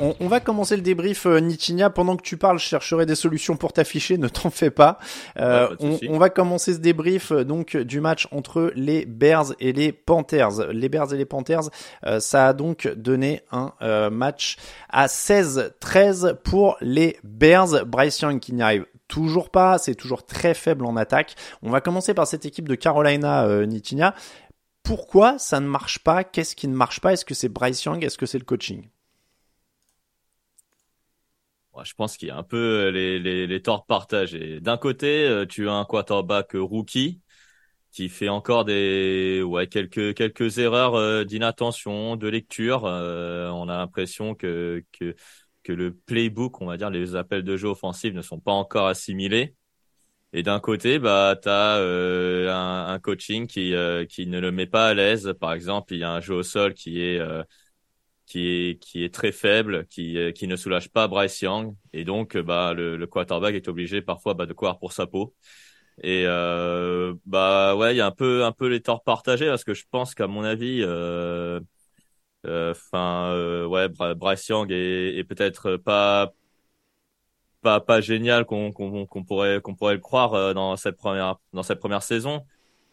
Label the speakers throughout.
Speaker 1: On, on, va commencer le débrief, euh, Nitinia. Pendant que tu parles, je chercherai des solutions pour t'afficher. Ne t'en fais pas. Euh,
Speaker 2: Ouais, pas de
Speaker 1: on, va commencer ce débrief euh, donc du match entre les Bears et les Panthers. Les Bears et les Panthers, euh, ça a donc donné un euh, match à 16-13 pour les Bears. Bryce Young qui n'y arrive toujours pas, c'est toujours très faible en attaque. On va commencer par cette équipe de Carolina, euh, Nitinia. Pourquoi ça ne marche pas? Qu'est-ce qui ne marche pas? Est-ce que c'est Bryce Young? Est-ce que c'est le coaching?
Speaker 2: Je pense qu'il y a un peu euh, les, torts partagés. D'un côté, euh, tu as un quarterback rookie qui fait encore des quelques quelques erreurs euh, d'inattention, de lecture. On a l'impression que le playbook, on va dire les appels de jeu offensifs ne sont pas encore assimilés. Et d'un côté, bah t'as euh, un, coaching qui qui ne le met pas à l'aise. Par exemple, il y a un jeu au sol qui est qui est très faible, qui euh, qui ne soulage pas Bryce Young et donc euh, bah le, quarterback est obligé parfois bah, de courir pour sa peau. Et euh, bah ouais, il y a un peu les torts partagés parce que je pense qu'à mon avis ouais Bryce Young est, peut-être pas pas génial qu'on pourrait qu'on pourrait le croire dans cette première dans cette première saison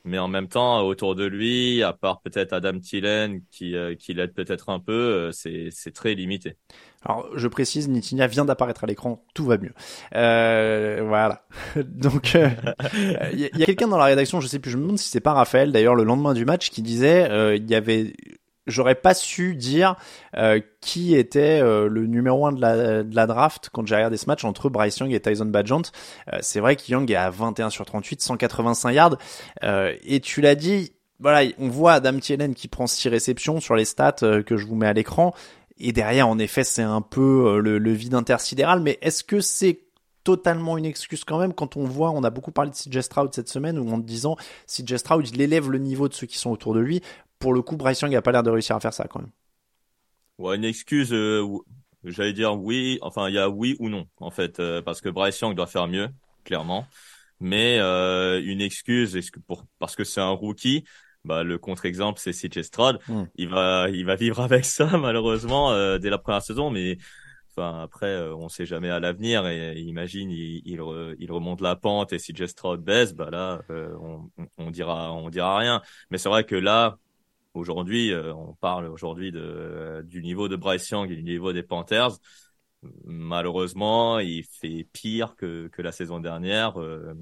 Speaker 2: mais en même temps autour de lui à part peut-être Adam Thielen qui euh, qui l'aide peut-être un peu euh, c'est c'est très limité
Speaker 1: Alors, je précise, Nitinia vient d'apparaître à l'écran, tout va mieux. Euh, voilà. Donc, euh, il y a, il y a quelqu'un dans la rédaction, je sais plus, je me demande si c'est pas Raphaël, d'ailleurs, le lendemain du match, qui disait, euh, il y avait, j'aurais pas su dire euh, qui était euh, le numéro un de la, de la draft quand j'ai regardé ce match entre Bryce Young et Tyson Badgent. Euh, c'est vrai que Young est à 21 sur 38, 185 yards, euh, et tu l'as dit. Voilà, on voit Adam Thielen qui prend 6 réceptions sur les stats euh, que je vous mets à l'écran. Et derrière, en effet, c'est un peu euh, le, le vide intersidéral. Mais est-ce que c'est totalement une excuse quand même quand on voit, on a beaucoup parlé de CJ Stroud cette semaine, où en disant CJ Stroud, il élève le niveau de ceux qui sont autour de lui. Pour le coup, Bryce Young a pas l'air de réussir à faire ça quand même.
Speaker 2: ouais une excuse euh, j'allais dire oui enfin il y a oui ou non en fait euh, parce que Bryce Young doit faire mieux clairement mais euh, une excuse est-ce que pour parce que c'est un rookie bah le contre-exemple c'est CJ Stroud
Speaker 1: Hmm.
Speaker 2: il va il va vivre avec ça malheureusement euh, dès la première saison mais enfin après euh, on sait jamais à l'avenir et, imagine il il, re- il remonte la pente et CJ Stroud baisse bah là euh, on, on- on dira on dira rien mais c'est vrai que là aujourd'hui euh, on parle aujourd'hui de du niveau de Bryce Young et du niveau des Panthers malheureusement il fait pire que que la saison dernière euh,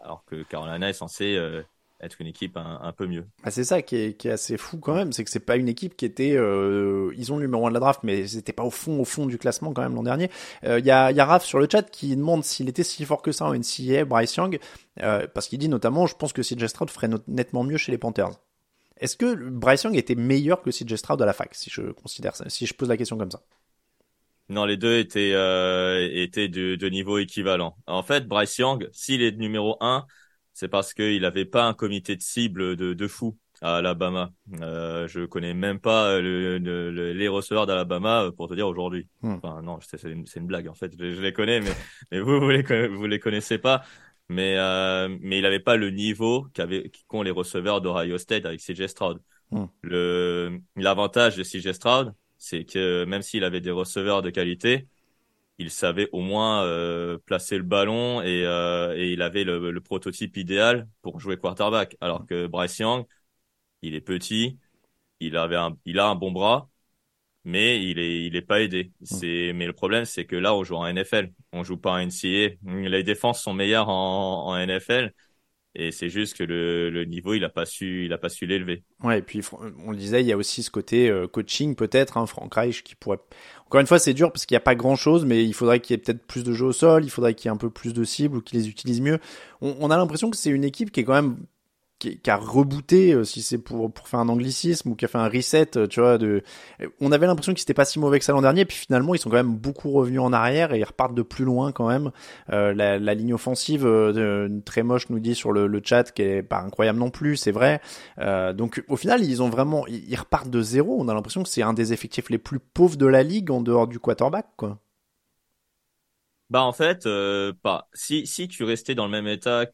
Speaker 2: alors que Carolina est censé euh, être une équipe un, peu mieux
Speaker 1: Ah, c'est ça qui est, qui est assez fou quand même, c'est que c'est pas une équipe qui était, euh, ils ont le numéro 1 de la draft, mais c'était pas au fond, au fond du classement quand même l'an dernier. Euh, Il y a, y Raph sur le chat qui demande s'il était si fort que ça en NCAA, Bryce Young, euh, parce qu'il dit notamment, je pense que CJ Stroud ferait nettement mieux chez les Panthers. Est-ce que Bryce Young était meilleur que CJ Stroud à la fac, si je considère ça, si je pose la question comme ça?
Speaker 2: Non, les deux étaient euh, étaient de, de niveau équivalent. En fait, Bryce Young, s'il est numéro un, c'est parce qu'il n'avait pas un comité de cible de, de fou. à Alabama. Euh, je connais même pas le, les receveurs d'Alabama pour te dire aujourd'hui. Hmm. Enfin non, c'est une, une, blague en fait. Je, les connais, mais, mais vous vous les vous les connaissez pas. Mais euh, mais il avait pas le niveau qu'avaient qu'ont les receveurs d'Ohio State avec CJ Stroud. Hmm. Le l'avantage de CJ Stroud, c'est que même s'il avait des receveurs de qualité, il savait au moins euh, placer le ballon et, euh, et il avait le, le, prototype idéal pour jouer quarterback. Alors que Bryce Young, il est petit, il avait un, il a un bon bras, mais il est, il est pas aidé. Mm. C'est, mais le problème, c'est que là, on joue en NFL, on joue pas en NCAA. Les défenses sont meilleures en, en NFL. Et c'est juste que le, le, niveau, il a pas su, il a pas su l'élever.
Speaker 1: Ouais, et puis on le disait, il y a aussi ce côté euh, coaching peut-être, hein, Frank Reich qui pourrait. Encore une fois, c'est dur parce qu'il n'y a pas grand-chose, mais il faudrait qu'il y ait peut-être plus de jeux au sol, il faudrait qu'il y ait un peu plus de cibles ou qu'il les utilise mieux. On, on a l'impression que c'est une équipe qui est quand même qui, a rebooté, euh, si c'est pour, pour faire un anglicisme, ou qui a fait un reset, euh, tu vois, de, on avait l'impression qu'ils c'était pas si mauvais que ça l'an dernier, puis finalement, ils sont quand même beaucoup revenus en arrière et ils repartent de plus loin quand même. Euh, la, la, ligne offensive, euh, très moche nous dit sur le, le, chat, qui est pas incroyable non plus, c'est vrai. Euh, donc, au final, ils ont vraiment, ils repartent de zéro. On a l'impression que c'est un des effectifs les plus pauvres de la ligue en dehors du quarterback, quoi.
Speaker 2: Bah en fait, pas. Si si tu restais dans le même état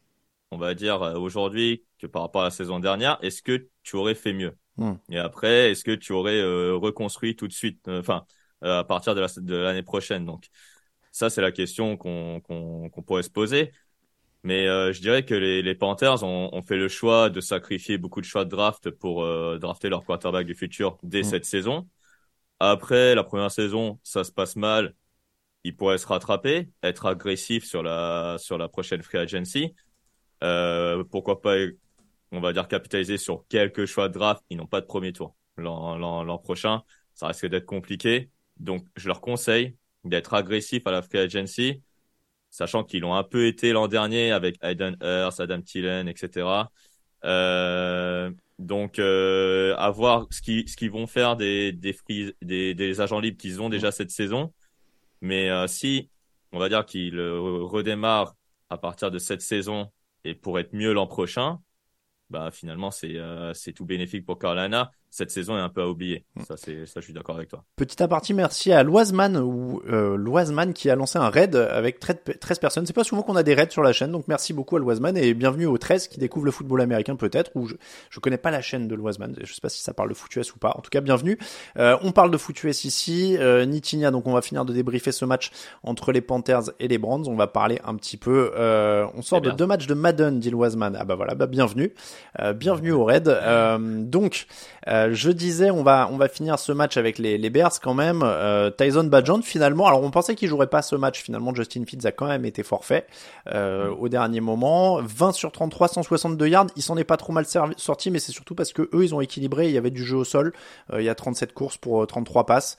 Speaker 2: on va dire, euh, aujourd'hui que par rapport à la saison dernière, est-ce que tu aurais fait mieux? Hmm. Et après, est-ce que tu aurais euh, reconstruit tout de suite, euh, enfin, à partir de l'année prochaine? Donc, ça, c'est la question qu'on pourrait se poser. Mais je dirais que les, les Panthers ont, ont, fait le choix de sacrifier beaucoup de choix de draft pour drafter leur quarterback du futur dès hmm. cette saison. Après, la première saison, ça se passe mal. Ils pourraient se rattraper, être agressifs sur la sur la prochaine free agency. Euh, pourquoi pas, on va dire, capitaliser sur quelques choix de draft. Ils n'ont pas de premier tour l'an prochain. Ça risque d'être compliqué. Donc, je leur conseille d'être agressif à la free agency, sachant qu'ils l'ont un peu été l'an dernier avec Aiden Hurst, Adam Thielen, etc. Euh, donc, euh, à voir ce qu'ils ce qu'ils vont faire des des, des, des agents libres qu'ils ont déjà cette saison. Mais euh, si, on va dire qu'ils redémarrent à partir de cette saison et pour être mieux l'an prochain, bah finalement c'est euh, c'est tout bénéfique pour Carolina cette saison est un peu à oublier. Mm. Ça, c'est, ça, je suis d'accord avec toi.
Speaker 1: Petit aparté, merci à Loiseman ou euh, Loiseman qui a lancé un raid avec 13 personnes. C'est pas souvent qu'on a des raids sur la chaîne, donc merci beaucoup à Loiseman et bienvenue aux 13 qui découvrent le football américain peut-être. Ou je, je connais pas la chaîne de Loiseman, je sais pas si ça parle de foot US ou pas. En tout cas, bienvenue. Euh, on parle de foot US ici, euh, Nitinia. Donc on va finir de débriefer ce match entre les Panthers et les Brands. On va parler un petit peu. Euh, on sort de deux matchs de Madden, dit Loiseman. Ah bah voilà, bah bienvenue, euh, bienvenue au raid. donc euh, je disais, on va on va finir ce match avec les, Bears quand même. Euh, Tyson Badjon finalement, alors on pensait qu'il jouerait pas ce match. Finalement, Justin Fields a quand même été forfait euh, au dernier moment. 20 sur 33, 162 yards. Il s'en est pas trop mal sorti, mais c'est surtout parce que eux ils ont équilibré. Il y avait du jeu au sol. il y a 37 courses pour 33 passes.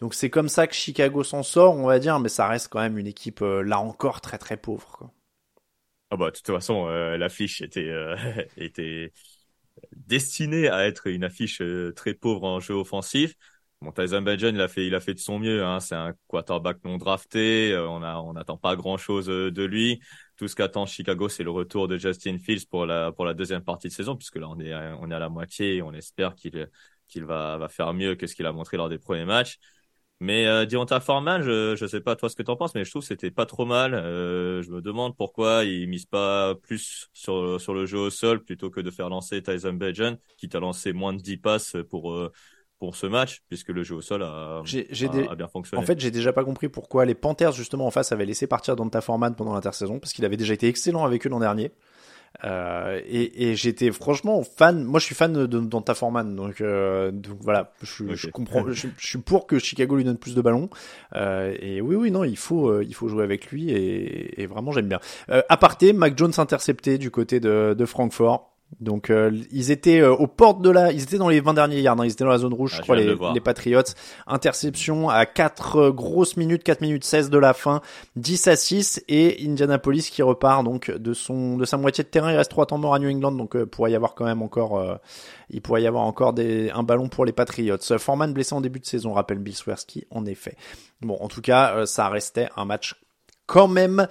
Speaker 1: Donc c'est comme ça que Chicago s'en sort, on va dire, mais ça reste quand même une équipe là encore très très pauvre.
Speaker 2: Ah bah de toute façon, l'affiche était était destiné à être une affiche euh, très pauvre en jeu offensif. Bon, Tyson Badger, il a fait, il a fait de son mieux. Hein. C'est un quarterback non drafté. Euh, on on n'attend pas grand chose euh, de lui. Tout ce qu'attend Chicago, c'est le retour de Justin Fields pour la, pour la deuxième partie de saison, puisque là, on est, on est à la moitié et on espère qu'il, qu'il va, va faire mieux que ce qu'il a montré lors des premiers matchs. Mais euh, Dionta Foreman, je je sais pas toi ce que t'en penses, mais je trouve que c'était pas trop mal. Euh, je me demande pourquoi il mise pas plus sur sur le jeu au sol plutôt que de faire lancer Tyson Bajan, qui t'a lancé moins de 10 passes pour euh, pour ce match, puisque le jeu au sol a, a, bien fonctionné.
Speaker 1: En fait, j'ai déjà pas compris pourquoi les Panthers justement en face avaient laissé partir Donta Foreman pendant l'intersaison, parce qu'il avait déjà été excellent avec eux l'an dernier. Euh, et, et j'étais franchement fan. Moi, je suis fan de, de Foreman, donc euh, donc voilà. Je, je comprends. Je, je, suis pour que Chicago lui donne plus de ballons. Euh, et oui, oui, non, il faut euh, il faut jouer avec lui et, et vraiment j'aime bien. Euh, aparté, Mac Jones intercepté du côté de, de Francfort. Donc euh, ils étaient euh, aux portes de la, ils étaient dans les 20 derniers yards, hein. ils étaient dans la zone rouge, ah, je crois les, les, Patriots. Interception à 4 euh, grosses minutes, 4 minutes 16 de la fin, 10 à 6 et Indianapolis qui repart donc de son de sa moitié de terrain, il reste 3 temps morts à New England donc pourrait y avoir quand même encore il pourrait y avoir encore des un ballon pour les Patriots. Foreman blessé en début de saison, rappelle Bill Swersky en effet. Bon, en tout cas, ça restait un match quand même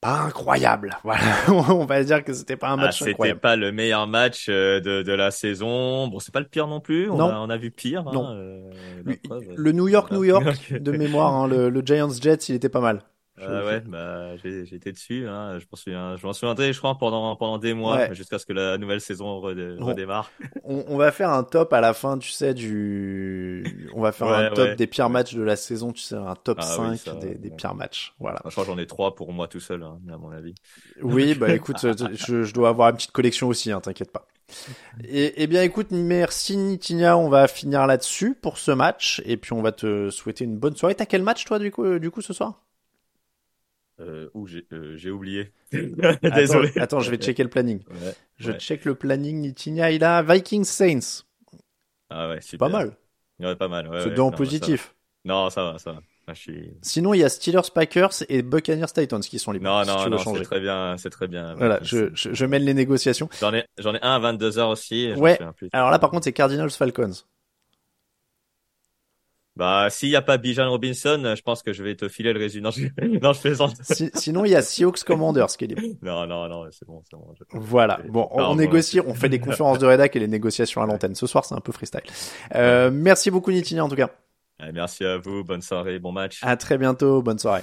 Speaker 1: pas incroyable. Voilà, on va dire que c'était pas un
Speaker 2: Ah,
Speaker 1: match
Speaker 2: c'était
Speaker 1: incroyable.
Speaker 2: pas le meilleur match euh, de, de la saison. Bon, c'est pas le pire non plus. On,
Speaker 1: Non.
Speaker 2: A, on a vu pire. hein,
Speaker 1: Non.
Speaker 2: euh,
Speaker 1: Le, New York, New York, de mémoire, hein, le, le Giants Jets, il était pas mal.
Speaker 2: Ah ouais, bah été dessus. Hein. Je m'en souviens, je m'en souviendrai, je crois, pendant pendant des mois,
Speaker 1: Ouais.
Speaker 2: jusqu'à ce que la nouvelle saison redémarre.
Speaker 1: On, on va faire un top à la fin, tu sais, du. On va faire
Speaker 2: Ouais,
Speaker 1: un top
Speaker 2: ouais.
Speaker 1: des pires matchs de la saison, tu sais, un top
Speaker 2: Ah
Speaker 1: 5
Speaker 2: oui, ça,
Speaker 1: des, des pires matchs. Voilà.
Speaker 2: Je crois que j'en ai trois pour moi tout seul, hein, à mon avis.
Speaker 1: Oui, bah écoute, euh, je, je dois avoir une petite collection aussi, hein, t'inquiète pas. Et, et bien écoute, merci Nitinia, on va finir là-dessus pour ce match, et puis on va te souhaiter une bonne soirée. T'as quel match toi du coup, euh, du coup ce soir?
Speaker 2: Euh, j'ai euh, j'ai oublié. Désolé.
Speaker 1: Attends, je vais checker le planning.
Speaker 2: Ouais.
Speaker 1: Je
Speaker 2: Ouais.
Speaker 1: check le planning Nitinia, il a Vikings Saints.
Speaker 2: Ah ouais, super.
Speaker 1: Pas mal.
Speaker 2: Ouais, pas mal. Ouais,
Speaker 1: C'est
Speaker 2: ouais,
Speaker 1: deux en
Speaker 2: non,
Speaker 1: positif.
Speaker 2: ça. Non, ça va, ça va. Ah, je suis.
Speaker 1: Sinon, il y a Steelers Packers et Buccaneers Titans qui sont libres.
Speaker 2: Non,
Speaker 1: si
Speaker 2: non, non, c'est très bien, c'est très bien.
Speaker 1: Voilà, je, je, je mène les négociations.
Speaker 2: J'en ai, j'en ai un à 22 h aussi. et
Speaker 1: Ouais.
Speaker 2: plus.
Speaker 1: Alors là, par contre, c'est Cardinals Falcons.
Speaker 2: Bah, s'il y a pas Bijan Robinson, je pense que je vais te filer le résumé. Non, je, non, je plaisante.
Speaker 1: Si- sinon, il y a Seahawks Commanders qui est libre.
Speaker 2: Non, non, non, c'est bon, c'est bon. je-
Speaker 1: Voilà. Bon, on, négocie, on fait des conférences de rédac et les négociations à l'antenne. Ce soir, c'est un peu freestyle. Euh, merci beaucoup, Nitinia, en tout cas.
Speaker 2: Merci à vous, bonne soirée, bon match.
Speaker 1: À très bientôt. Bonne soirée.